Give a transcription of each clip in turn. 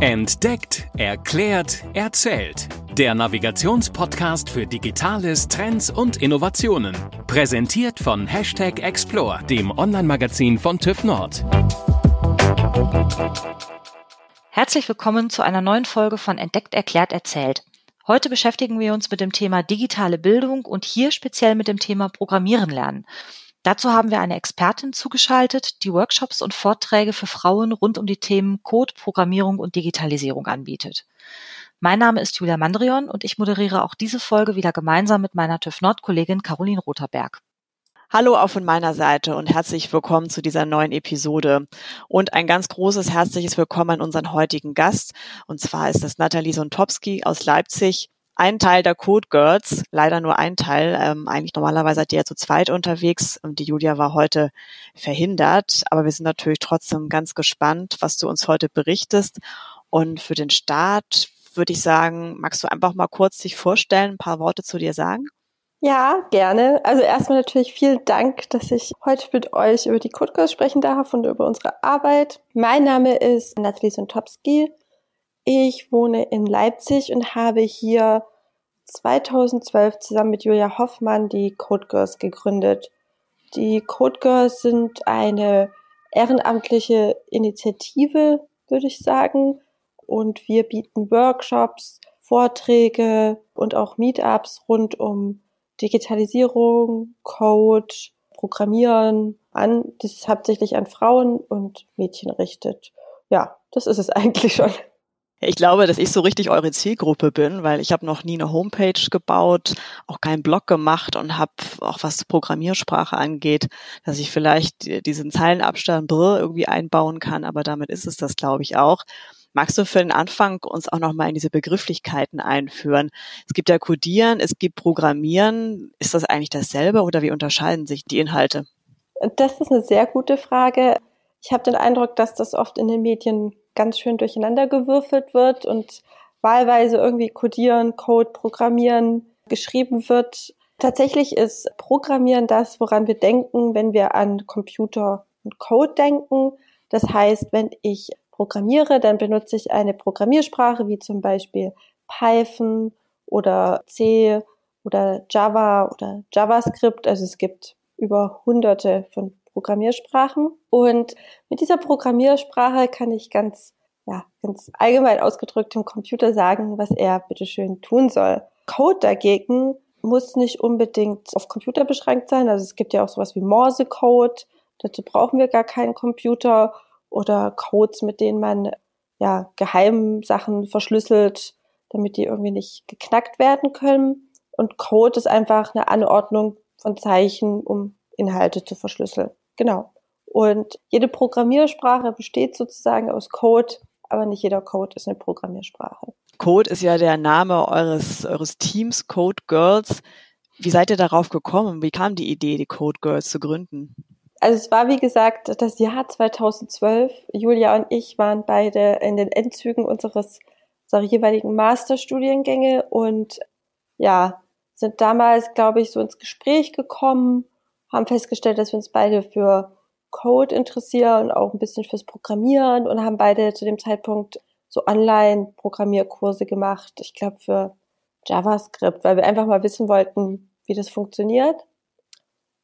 Entdeckt, erklärt, erzählt. Der Navigationspodcast für Digitales, Trends und Innovationen. Präsentiert von Hashtag Explore, dem Online-Magazin von TÜV Nord. Herzlich willkommen zu einer neuen Folge von Entdeckt, erklärt, erzählt. Heute beschäftigen wir uns mit dem Thema digitale Bildung und hier speziell mit dem Thema Programmieren lernen. Dazu haben wir eine Expertin zugeschaltet, die Workshops und Vorträge für Frauen rund um die Themen Code, Programmierung und Digitalisierung anbietet. Mein Name ist Julia Mandrion und ich moderiere auch diese Folge wieder gemeinsam mit meiner TÜV Nord Kollegin Caroline Rotherberg. Hallo auch von meiner Seite und herzlich willkommen zu dieser neuen Episode. Und ein ganz großes herzliches Willkommen an unseren heutigen Gast. Und zwar ist das Nathalie Sontopski aus Leipzig ein Teil der Code Girls, leider nur ein Teil. Ähm, eigentlich normalerweise seid ihr ja zu zweit unterwegs und die Julia war heute verhindert. Aber wir sind natürlich trotzdem ganz gespannt, was du uns heute berichtest. Und für den Start würde ich sagen, magst du einfach mal kurz dich vorstellen, ein paar Worte zu dir sagen? Ja, gerne. Also erstmal natürlich vielen Dank, dass ich heute mit euch über die Code Girls sprechen darf und über unsere Arbeit. Mein Name ist Nathalie Sontopski. Ich wohne in Leipzig und habe hier 2012 zusammen mit Julia Hoffmann die Code Girls gegründet. Die Code Girls sind eine ehrenamtliche Initiative, würde ich sagen. Und wir bieten Workshops, Vorträge und auch Meetups rund um Digitalisierung, Code, Programmieren an, das ist hauptsächlich an Frauen und Mädchen richtet. Ja, das ist es eigentlich schon. Ich glaube, dass ich so richtig eure Zielgruppe bin, weil ich habe noch nie eine Homepage gebaut, auch keinen Blog gemacht und habe auch was Programmiersprache angeht, dass ich vielleicht diesen Zeilenabstand irgendwie einbauen kann, aber damit ist es das, glaube ich, auch. Magst du für den Anfang uns auch nochmal in diese Begrifflichkeiten einführen? Es gibt ja Codieren, es gibt Programmieren. Ist das eigentlich dasselbe oder wie unterscheiden sich die Inhalte? Das ist eine sehr gute Frage. Ich habe den Eindruck, dass das oft in den Medien ganz schön durcheinander gewürfelt wird und wahlweise irgendwie Codieren, Code, Programmieren geschrieben wird. Tatsächlich ist Programmieren das, woran wir denken, wenn wir an Computer und Code denken. Das heißt, wenn ich programmiere, dann benutze ich eine Programmiersprache wie zum Beispiel Python oder C oder Java oder JavaScript. Also es gibt über hunderte von Programmiersprachen. Und mit dieser Programmiersprache kann ich ganz, ja, ganz allgemein ausgedrückt dem Computer sagen, was er bitteschön tun soll. Code dagegen muss nicht unbedingt auf Computer beschränkt sein. Also es gibt ja auch sowas wie Morse-Code. Dazu brauchen wir gar keinen Computer oder Codes, mit denen man ja geheim Sachen verschlüsselt, damit die irgendwie nicht geknackt werden können. Und Code ist einfach eine Anordnung von Zeichen, um Inhalte zu verschlüsseln. Genau. Und jede Programmiersprache besteht sozusagen aus Code, aber nicht jeder Code ist eine Programmiersprache. Code ist ja der Name eures, eures Teams, Code Girls. Wie seid ihr darauf gekommen? Wie kam die Idee, die Code Girls zu gründen? Also es war wie gesagt das Jahr 2012. Julia und ich waren beide in den Endzügen unseres, unserer jeweiligen Masterstudiengänge und ja, sind damals, glaube ich, so ins Gespräch gekommen, haben festgestellt, dass wir uns beide für Code interessieren, auch ein bisschen fürs Programmieren und haben beide zu dem Zeitpunkt so Online-Programmierkurse gemacht. Ich glaube für JavaScript, weil wir einfach mal wissen wollten, wie das funktioniert.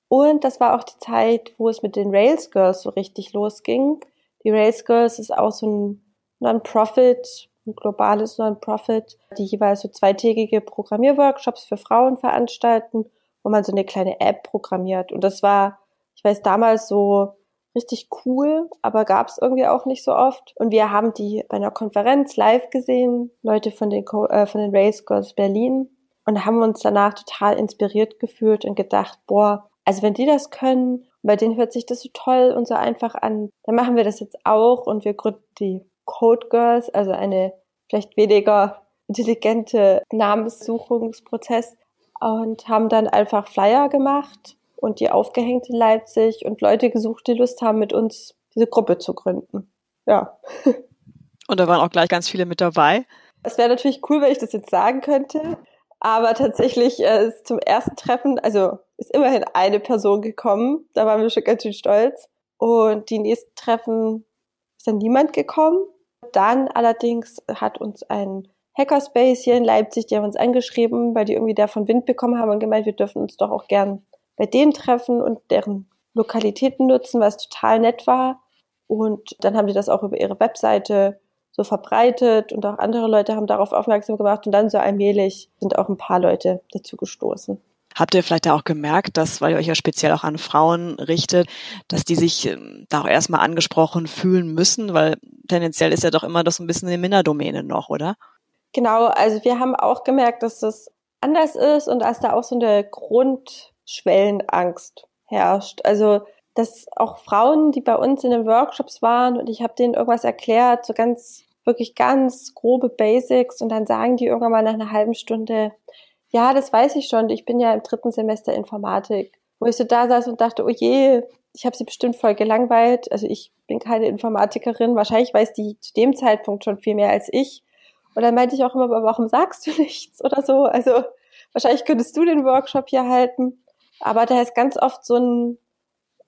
Und das war auch die Zeit, wo es mit den Rails Girls so richtig losging. Die Rails Girls ist auch so ein Non-Profit, ein globales Non-Profit, die jeweils so zweitägige Programmierworkshops für Frauen veranstalten, wo man so eine kleine App programmiert. Und das war, ich weiß, damals so richtig cool, aber gab es irgendwie auch nicht so oft. Und wir haben die bei einer Konferenz live gesehen, Leute von den, äh, von den Rails Girls Berlin, und haben uns danach total inspiriert gefühlt und gedacht, boah, also wenn die das können, bei denen hört sich das so toll und so einfach an, dann machen wir das jetzt auch und wir gründen die Code Girls, also eine vielleicht weniger intelligente Namenssuchungsprozess und haben dann einfach Flyer gemacht und die aufgehängt in Leipzig und Leute gesucht, die Lust haben, mit uns diese Gruppe zu gründen. Ja. Und da waren auch gleich ganz viele mit dabei. Es wäre natürlich cool, wenn ich das jetzt sagen könnte. Aber tatsächlich äh, ist zum ersten Treffen, also ist immerhin eine Person gekommen. Da waren wir schon ganz schön stolz. Und die nächsten Treffen ist dann niemand gekommen. Dann allerdings hat uns ein Hackerspace hier in Leipzig, die haben uns angeschrieben, weil die irgendwie davon Wind bekommen haben und gemeint, wir dürfen uns doch auch gern bei denen treffen und deren Lokalitäten nutzen, was total nett war. Und dann haben die das auch über ihre Webseite so verbreitet und auch andere Leute haben darauf aufmerksam gemacht und dann so allmählich sind auch ein paar Leute dazu gestoßen. Habt ihr vielleicht auch gemerkt, dass, weil ihr euch ja speziell auch an Frauen richtet, dass die sich ähm, da auch erstmal angesprochen fühlen müssen, weil tendenziell ist ja doch immer das ein bisschen eine Minderdomäne noch, oder? Genau, also wir haben auch gemerkt, dass das anders ist und dass da auch so eine Grundschwellenangst herrscht. Also dass auch Frauen, die bei uns in den Workshops waren und ich habe denen irgendwas erklärt, so ganz, wirklich ganz grobe Basics und dann sagen die irgendwann mal nach einer halben Stunde, ja, das weiß ich schon, ich bin ja im dritten Semester Informatik. Wo ich so da saß und dachte, oh je, ich habe sie bestimmt voll gelangweilt. Also ich bin keine Informatikerin, wahrscheinlich weiß die zu dem Zeitpunkt schon viel mehr als ich. Und dann meinte ich auch immer, warum sagst du nichts oder so? Also wahrscheinlich könntest du den Workshop hier halten. Aber da ist ganz oft so ein,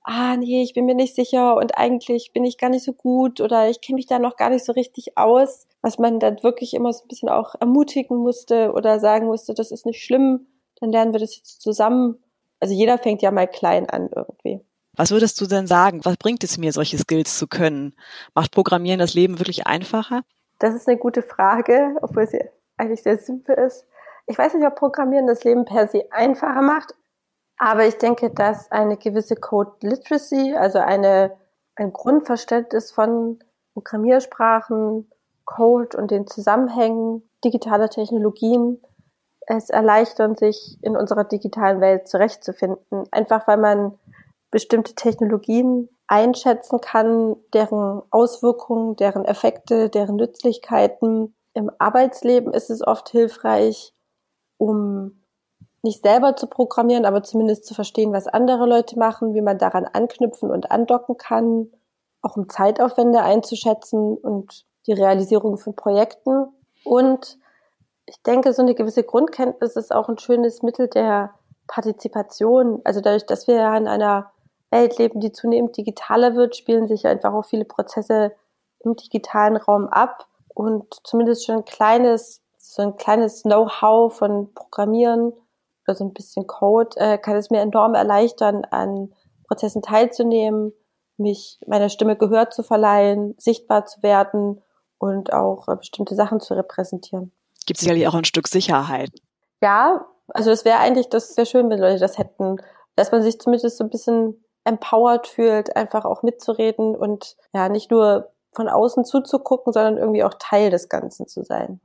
ah nee, ich bin mir nicht sicher und eigentlich bin ich gar nicht so gut oder ich kenne mich da noch gar nicht so richtig aus, was man dann wirklich immer so ein bisschen auch ermutigen musste oder sagen musste, das ist nicht schlimm, dann lernen wir das jetzt zusammen. Also jeder fängt ja mal klein an irgendwie. Was würdest du denn sagen? Was bringt es mir, solche Skills zu können? Macht Programmieren das Leben wirklich einfacher? Das ist eine gute Frage, obwohl sie eigentlich sehr simpel ist. Ich weiß nicht, ob Programmieren das Leben per se einfacher macht, aber ich denke, dass eine gewisse Code Literacy, also eine, ein Grundverständnis von Programmiersprachen, Code und den Zusammenhängen digitaler Technologien es erleichtern, sich in unserer digitalen Welt zurechtzufinden. Einfach weil man bestimmte Technologien einschätzen kann, deren Auswirkungen, deren Effekte, deren Nützlichkeiten. Im Arbeitsleben ist es oft hilfreich, um nicht selber zu programmieren, aber zumindest zu verstehen, was andere Leute machen, wie man daran anknüpfen und andocken kann, auch um Zeitaufwände einzuschätzen und die Realisierung von Projekten. Und ich denke, so eine gewisse Grundkenntnis ist auch ein schönes Mittel der Partizipation. Also dadurch, dass wir ja in einer Welt leben, die zunehmend digitaler wird, spielen sich einfach auch viele Prozesse im digitalen Raum ab und zumindest schon ein kleines, so ein kleines Know-how von Programmieren oder so ein bisschen Code äh, kann es mir enorm erleichtern, an Prozessen teilzunehmen, mich meiner Stimme Gehör zu verleihen, sichtbar zu werden und auch äh, bestimmte Sachen zu repräsentieren. Gibt sicherlich auch ein Stück Sicherheit. Ja, also es wäre eigentlich, das wäre schön, wenn Leute das hätten, dass man sich zumindest so ein bisschen empowered fühlt, einfach auch mitzureden und ja, nicht nur von außen zuzugucken, sondern irgendwie auch Teil des Ganzen zu sein.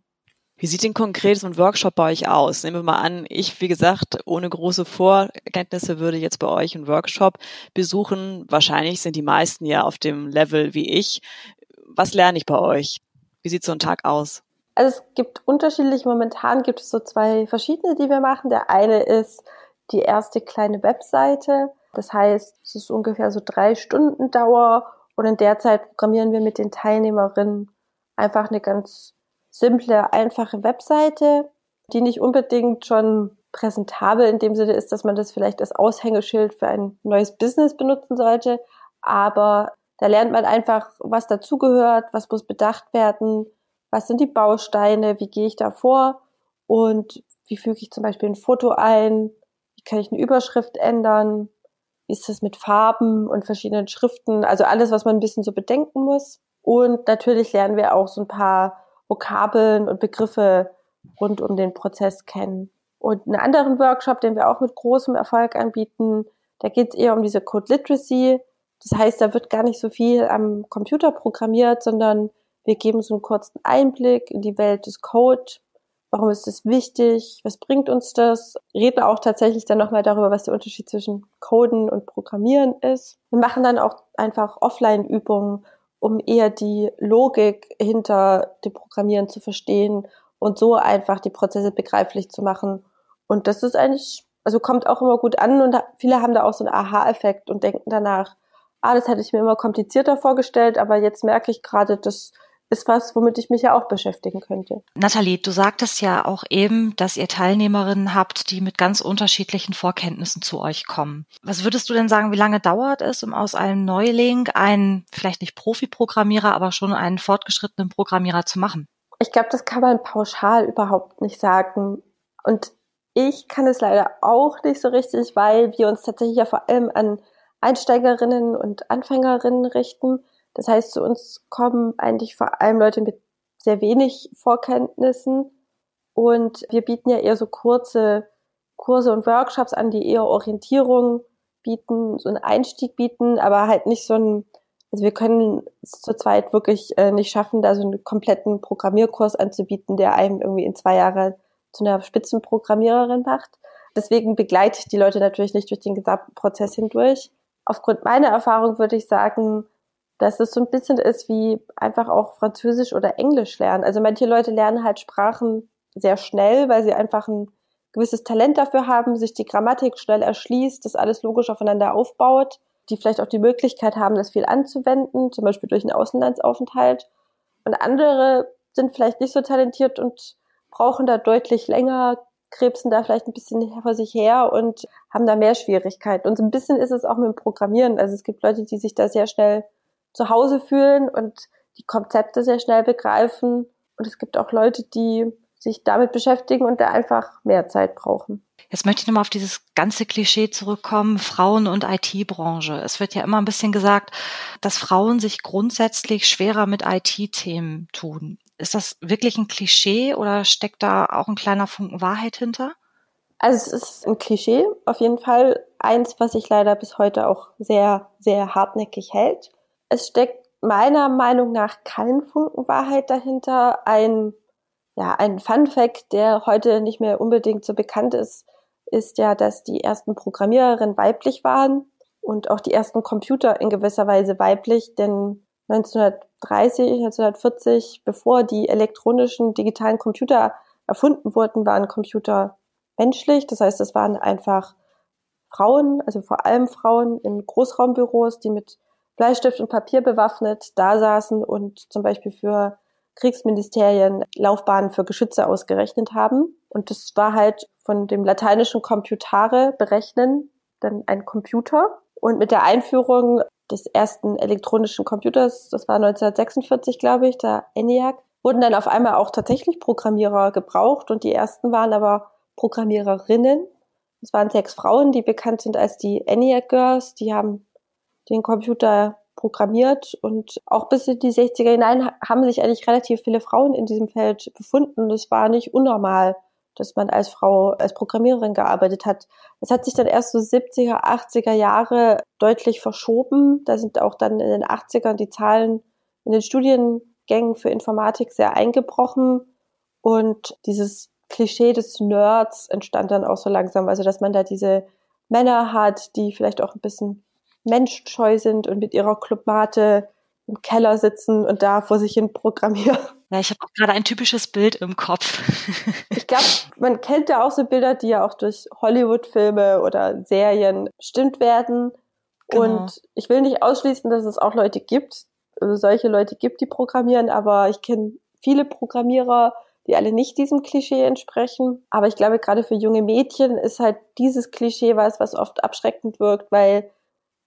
Wie sieht denn konkret so ein Workshop bei euch aus? Nehmen wir mal an, ich, wie gesagt, ohne große Vorkenntnisse würde jetzt bei euch einen Workshop besuchen. Wahrscheinlich sind die meisten ja auf dem Level wie ich. Was lerne ich bei euch? Wie sieht so ein Tag aus? Also es gibt unterschiedlich, momentan gibt es so zwei verschiedene, die wir machen. Der eine ist die erste kleine Webseite. Das heißt, es ist ungefähr so drei Stunden Dauer und in der Zeit programmieren wir mit den Teilnehmerinnen einfach eine ganz simple, einfache Webseite, die nicht unbedingt schon präsentabel in dem Sinne ist, dass man das vielleicht als Aushängeschild für ein neues Business benutzen sollte. Aber da lernt man einfach, was dazugehört, was muss bedacht werden, was sind die Bausteine, wie gehe ich da vor und wie füge ich zum Beispiel ein Foto ein, wie kann ich eine Überschrift ändern, wie ist das mit Farben und verschiedenen Schriften, also alles, was man ein bisschen so bedenken muss. Und natürlich lernen wir auch so ein paar Vokabeln und Begriffe rund um den Prozess kennen. Und einen anderen Workshop, den wir auch mit großem Erfolg anbieten, da geht es eher um diese Code Literacy. Das heißt, da wird gar nicht so viel am Computer programmiert, sondern wir geben so einen kurzen Einblick in die Welt des Code. Warum ist das wichtig? Was bringt uns das? Reden auch tatsächlich dann nochmal darüber, was der Unterschied zwischen Coden und Programmieren ist. Wir machen dann auch einfach Offline-Übungen, um eher die Logik hinter dem Programmieren zu verstehen und so einfach die Prozesse begreiflich zu machen. Und das ist eigentlich, also kommt auch immer gut an und viele haben da auch so einen Aha-Effekt und denken danach, ah, das hätte ich mir immer komplizierter vorgestellt, aber jetzt merke ich gerade, das ist was, womit ich mich ja auch beschäftigen könnte. Nathalie, du sagtest ja auch eben, dass ihr Teilnehmerinnen habt, die mit ganz unterschiedlichen Vorkenntnissen zu euch kommen. Was würdest du denn sagen, wie lange dauert es, um aus einem Neuling einen, vielleicht nicht Profi-Programmierer, aber schon einen fortgeschrittenen Programmierer zu machen? Ich glaube, das kann man pauschal überhaupt nicht sagen. Und ich kann es leider auch nicht so richtig, weil wir uns tatsächlich ja vor allem an Einsteigerinnen und Anfängerinnen richten. Das heißt, zu uns kommen eigentlich vor allem Leute mit sehr wenig Vorkenntnissen und wir bieten ja eher so kurze Kurse und Workshops an, die eher Orientierung bieten, so einen Einstieg bieten, aber halt nicht so ein, also wir können es zu zweit wirklich äh, nicht schaffen, da so einen kompletten Programmierkurs anzubieten, der einem irgendwie in zwei Jahre zu einer Spitzenprogrammiererin macht. Deswegen begleite ich die Leute natürlich nicht durch den gesamten Prozess hindurch. Aufgrund meiner Erfahrung würde ich sagen, dass es so ein bisschen ist wie einfach auch Französisch oder Englisch lernen. Also manche Leute lernen halt Sprachen sehr schnell, weil sie einfach ein gewisses Talent dafür haben, sich die Grammatik schnell erschließt, das alles logisch aufeinander aufbaut, die vielleicht auch die Möglichkeit haben, das viel anzuwenden, zum Beispiel durch einen Auslandsaufenthalt. Und andere sind vielleicht nicht so talentiert und brauchen da deutlich länger, krebsen da vielleicht ein bisschen vor sich her und haben da mehr Schwierigkeiten. Und so ein bisschen ist es auch mit dem Programmieren. Also es gibt Leute, die sich da sehr schnell zu Hause fühlen und die Konzepte sehr schnell begreifen. Und es gibt auch Leute, die sich damit beschäftigen und da einfach mehr Zeit brauchen. Jetzt möchte ich nochmal auf dieses ganze Klischee zurückkommen, Frauen und IT-Branche. Es wird ja immer ein bisschen gesagt, dass Frauen sich grundsätzlich schwerer mit IT-Themen tun. Ist das wirklich ein Klischee oder steckt da auch ein kleiner Funken Wahrheit hinter? Also es ist ein Klischee, auf jeden Fall eins, was sich leider bis heute auch sehr, sehr hartnäckig hält. Es steckt meiner Meinung nach kein Funken Wahrheit dahinter. Ein, ja, ein Fun Fact, der heute nicht mehr unbedingt so bekannt ist, ist ja, dass die ersten Programmiererinnen weiblich waren und auch die ersten Computer in gewisser Weise weiblich, denn 1930, 1940, bevor die elektronischen digitalen Computer erfunden wurden, waren Computer menschlich. Das heißt, es waren einfach Frauen, also vor allem Frauen in Großraumbüros, die mit Bleistift und Papier bewaffnet da saßen und zum Beispiel für Kriegsministerien Laufbahnen für Geschütze ausgerechnet haben. Und das war halt von dem lateinischen Computare berechnen, dann ein Computer. Und mit der Einführung des ersten elektronischen Computers, das war 1946, glaube ich, der ENIAC, wurden dann auf einmal auch tatsächlich Programmierer gebraucht und die ersten waren aber Programmiererinnen. Es waren sechs Frauen, die bekannt sind als die ENIAC Girls. Die haben den Computer programmiert und auch bis in die 60er hinein haben sich eigentlich relativ viele Frauen in diesem Feld befunden. Das war nicht unnormal dass man als Frau, als Programmiererin gearbeitet hat. Das hat sich dann erst so 70er, 80er Jahre deutlich verschoben. Da sind auch dann in den 80ern die Zahlen in den Studiengängen für Informatik sehr eingebrochen und dieses Klischee des Nerds entstand dann auch so langsam. Also, dass man da diese Männer hat, die vielleicht auch ein bisschen menschscheu sind und mit ihrer Clubmate im Keller sitzen und da vor sich hin programmieren. Ja, ich habe auch gerade ein typisches Bild im Kopf. ich glaube, man kennt ja auch so Bilder, die ja auch durch Hollywood-Filme oder Serien bestimmt werden. Genau. Und ich will nicht ausschließen, dass es auch Leute gibt, also solche Leute gibt, die programmieren, aber ich kenne viele Programmierer, die alle nicht diesem Klischee entsprechen. Aber ich glaube, gerade für junge Mädchen ist halt dieses Klischee was, was oft abschreckend wirkt, weil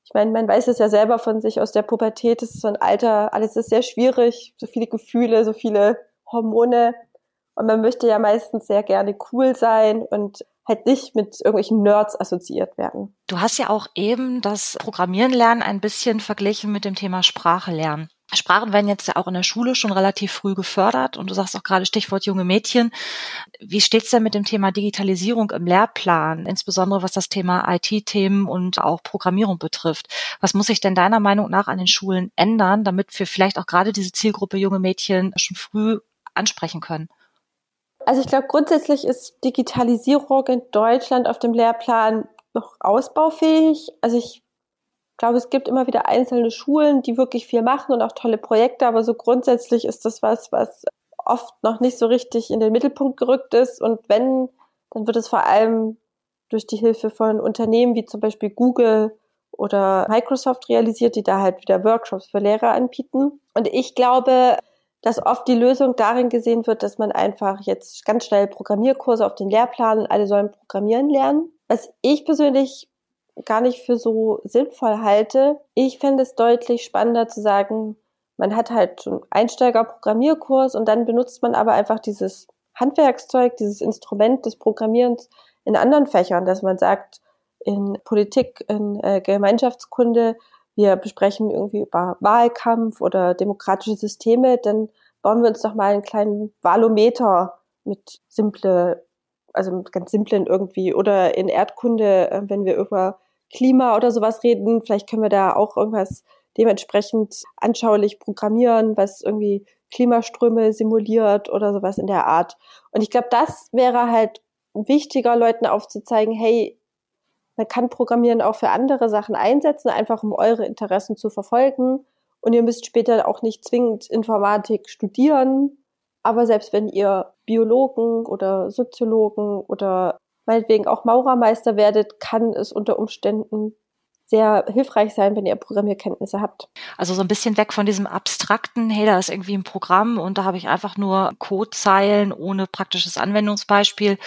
ich meine, man weiß es ja selber von sich aus der Pubertät, es ist so ein Alter, alles ist sehr schwierig, so viele Gefühle, so viele Hormone. Und man möchte ja meistens sehr gerne cool sein und halt nicht mit irgendwelchen Nerds assoziiert werden. Du hast ja auch eben das Programmieren lernen ein bisschen verglichen mit dem Thema Sprache lernen. Sprachen werden jetzt ja auch in der Schule schon relativ früh gefördert und du sagst auch gerade Stichwort junge Mädchen. Wie steht's denn mit dem Thema Digitalisierung im Lehrplan, insbesondere was das Thema IT-Themen und auch Programmierung betrifft? Was muss sich denn deiner Meinung nach an den Schulen ändern, damit wir vielleicht auch gerade diese Zielgruppe junge Mädchen schon früh ansprechen können? Also ich glaube, grundsätzlich ist Digitalisierung in Deutschland auf dem Lehrplan noch ausbaufähig. Also ich ich glaube, es gibt immer wieder einzelne Schulen, die wirklich viel machen und auch tolle Projekte, aber so grundsätzlich ist das was, was oft noch nicht so richtig in den Mittelpunkt gerückt ist. Und wenn, dann wird es vor allem durch die Hilfe von Unternehmen wie zum Beispiel Google oder Microsoft realisiert, die da halt wieder Workshops für Lehrer anbieten. Und ich glaube, dass oft die Lösung darin gesehen wird, dass man einfach jetzt ganz schnell Programmierkurse auf den Lehrplan und alle sollen programmieren lernen. Was ich persönlich gar nicht für so sinnvoll halte. Ich fände es deutlich spannender zu sagen, man hat halt so einen Einsteiger-Programmierkurs und dann benutzt man aber einfach dieses Handwerkszeug, dieses Instrument des Programmierens in anderen Fächern, dass man sagt, in Politik, in äh, Gemeinschaftskunde, wir besprechen irgendwie über Wahlkampf oder demokratische Systeme, dann bauen wir uns doch mal einen kleinen Valometer mit simple, also mit ganz simplen irgendwie oder in Erdkunde, äh, wenn wir über Klima oder sowas reden, vielleicht können wir da auch irgendwas dementsprechend anschaulich programmieren, was irgendwie Klimaströme simuliert oder sowas in der Art. Und ich glaube, das wäre halt wichtiger, Leuten aufzuzeigen, hey, man kann Programmieren auch für andere Sachen einsetzen, einfach um eure Interessen zu verfolgen. Und ihr müsst später auch nicht zwingend Informatik studieren. Aber selbst wenn ihr Biologen oder Soziologen oder meinetwegen auch Maurermeister werdet, kann es unter Umständen sehr hilfreich sein, wenn ihr Programmierkenntnisse habt. Also so ein bisschen weg von diesem abstrakten, hey, da ist irgendwie ein Programm und da habe ich einfach nur Codezeilen ohne praktisches Anwendungsbeispiel,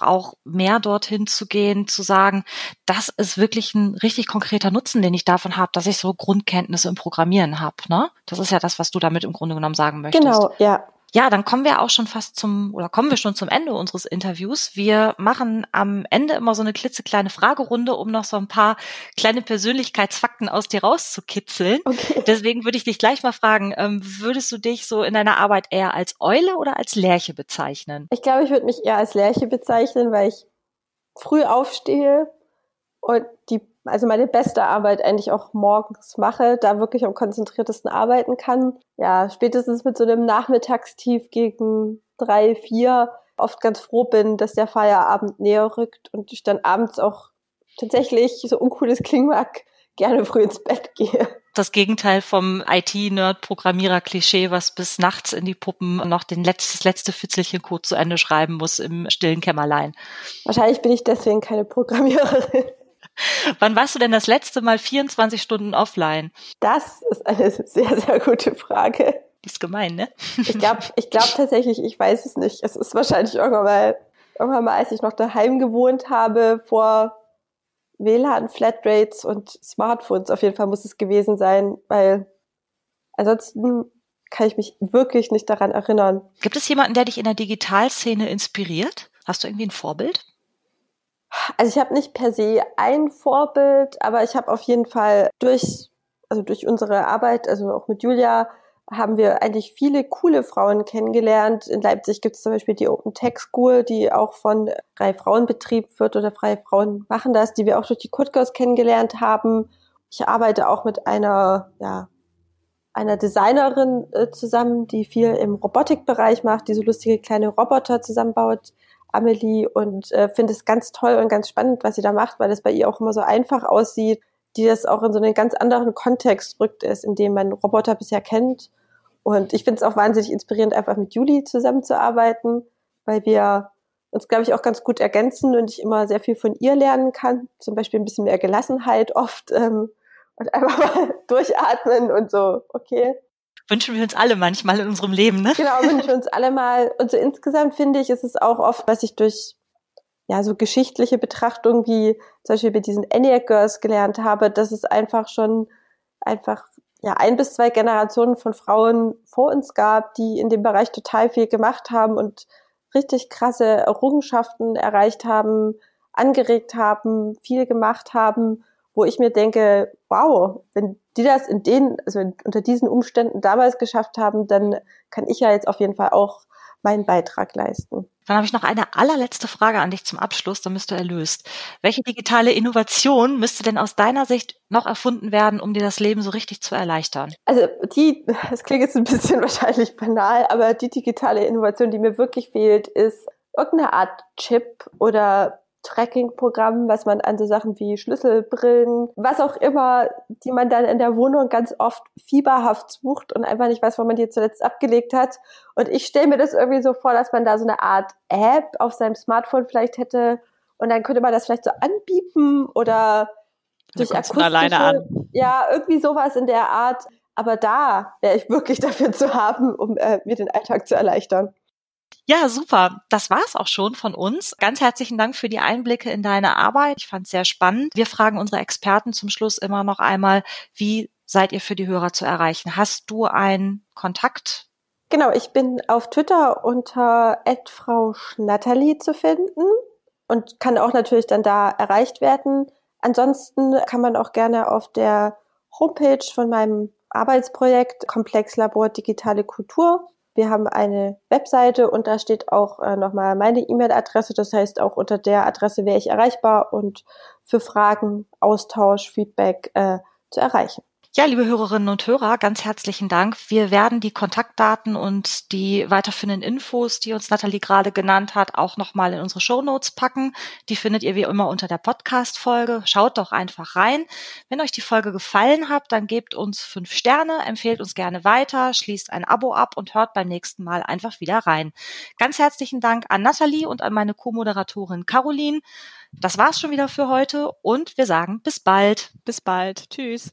auch mehr dorthin zu gehen, zu sagen, das ist wirklich ein richtig konkreter Nutzen, den ich davon habe, dass ich so Grundkenntnisse im Programmieren habe. Ne? Das ist ja das, was du damit im Grunde genommen sagen möchtest. Genau, ja. Ja, dann kommen wir auch schon fast zum, oder kommen wir schon zum Ende unseres Interviews. Wir machen am Ende immer so eine klitzekleine Fragerunde, um noch so ein paar kleine Persönlichkeitsfakten aus dir rauszukitzeln. Okay. Deswegen würde ich dich gleich mal fragen, ähm, würdest du dich so in deiner Arbeit eher als Eule oder als Lerche bezeichnen? Ich glaube, ich würde mich eher als Lerche bezeichnen, weil ich früh aufstehe und die also meine beste Arbeit eigentlich auch morgens mache, da wirklich am konzentriertesten arbeiten kann. Ja, spätestens mit so einem Nachmittagstief gegen drei, vier oft ganz froh bin, dass der Feierabend näher rückt und ich dann abends auch tatsächlich, so uncool es klingen mag, gerne früh ins Bett gehe. Das Gegenteil vom IT-Nerd-Programmierer-Klischee, was bis nachts in die Puppen noch den letztes, das letzte Fitzelchen Code zu Ende schreiben muss im stillen Kämmerlein. Wahrscheinlich bin ich deswegen keine Programmiererin. Wann warst du denn das letzte Mal 24 Stunden offline? Das ist eine sehr, sehr gute Frage. Die ist gemein, ne? Ich glaube ich glaub tatsächlich, ich weiß es nicht. Es ist wahrscheinlich irgendwann mal, irgendwann mal, als ich noch daheim gewohnt habe, vor WLAN, Flatrates und Smartphones. Auf jeden Fall muss es gewesen sein, weil ansonsten kann ich mich wirklich nicht daran erinnern. Gibt es jemanden, der dich in der Digitalszene inspiriert? Hast du irgendwie ein Vorbild? Also ich habe nicht per se ein Vorbild, aber ich habe auf jeden Fall durch, also durch unsere Arbeit, also auch mit Julia, haben wir eigentlich viele coole Frauen kennengelernt. In Leipzig gibt es zum Beispiel die Open Tech School, die auch von Freie Frauen betrieben wird oder Freie Frauen machen das, die wir auch durch die Kutgers kennengelernt haben. Ich arbeite auch mit einer, ja, einer Designerin äh, zusammen, die viel im Robotikbereich macht, die so lustige kleine Roboter zusammenbaut. Amelie und äh, finde es ganz toll und ganz spannend, was sie da macht, weil es bei ihr auch immer so einfach aussieht, die das auch in so einen ganz anderen Kontext rückt ist, in dem man Roboter bisher kennt. Und ich finde es auch wahnsinnig inspirierend, einfach mit Julie zusammenzuarbeiten, weil wir uns, glaube ich, auch ganz gut ergänzen und ich immer sehr viel von ihr lernen kann. Zum Beispiel ein bisschen mehr Gelassenheit oft ähm, und einfach mal durchatmen und so, okay, wünschen wir uns alle manchmal in unserem Leben, ne? Genau, wünschen wir uns alle mal. Und so insgesamt finde ich, ist es auch oft, was ich durch ja so geschichtliche Betrachtung wie zum Beispiel bei diesen ENIAC Girls gelernt habe, dass es einfach schon einfach ja ein bis zwei Generationen von Frauen vor uns gab, die in dem Bereich total viel gemacht haben und richtig krasse Errungenschaften erreicht haben, angeregt haben, viel gemacht haben, wo ich mir denke, wow, wenn die das in den, also unter diesen Umständen damals geschafft haben, dann kann ich ja jetzt auf jeden Fall auch meinen Beitrag leisten. Dann habe ich noch eine allerletzte Frage an dich zum Abschluss, dann bist du erlöst. Welche digitale Innovation müsste denn aus deiner Sicht noch erfunden werden, um dir das Leben so richtig zu erleichtern? Also die, das klingt jetzt ein bisschen wahrscheinlich banal, aber die digitale Innovation, die mir wirklich fehlt, ist irgendeine Art Chip oder Tracking-Programm, was man an so Sachen wie Schlüsselbrillen, was auch immer, die man dann in der Wohnung ganz oft fieberhaft sucht und einfach nicht weiß, wo man die zuletzt abgelegt hat. Und ich stelle mir das irgendwie so vor, dass man da so eine Art App auf seinem Smartphone vielleicht hätte und dann könnte man das vielleicht so anbieten oder durch akustische, alleine an. ja, irgendwie sowas in der Art. Aber da wäre ich wirklich dafür zu haben, um äh, mir den Alltag zu erleichtern. Ja, super. Das war's auch schon von uns. Ganz herzlichen Dank für die Einblicke in deine Arbeit. Ich fand es sehr spannend. Wir fragen unsere Experten zum Schluss immer noch einmal, wie seid ihr für die Hörer zu erreichen? Hast du einen Kontakt? Genau, ich bin auf Twitter unter Frau Schnatterli zu finden und kann auch natürlich dann da erreicht werden. Ansonsten kann man auch gerne auf der Homepage von meinem Arbeitsprojekt Komplexlabor Digitale Kultur. Wir haben eine Webseite und da steht auch äh, nochmal meine E-Mail-Adresse. Das heißt, auch unter der Adresse wäre ich erreichbar und für Fragen, Austausch, Feedback äh, zu erreichen. Ja, liebe Hörerinnen und Hörer, ganz herzlichen Dank. Wir werden die Kontaktdaten und die weiterführenden Infos, die uns Nathalie gerade genannt hat, auch nochmal in unsere Show Notes packen. Die findet ihr wie immer unter der Podcast-Folge. Schaut doch einfach rein. Wenn euch die Folge gefallen hat, dann gebt uns fünf Sterne, empfehlt uns gerne weiter, schließt ein Abo ab und hört beim nächsten Mal einfach wieder rein. Ganz herzlichen Dank an Nathalie und an meine Co-Moderatorin Caroline. Das war's schon wieder für heute und wir sagen bis bald. Bis bald. Tschüss.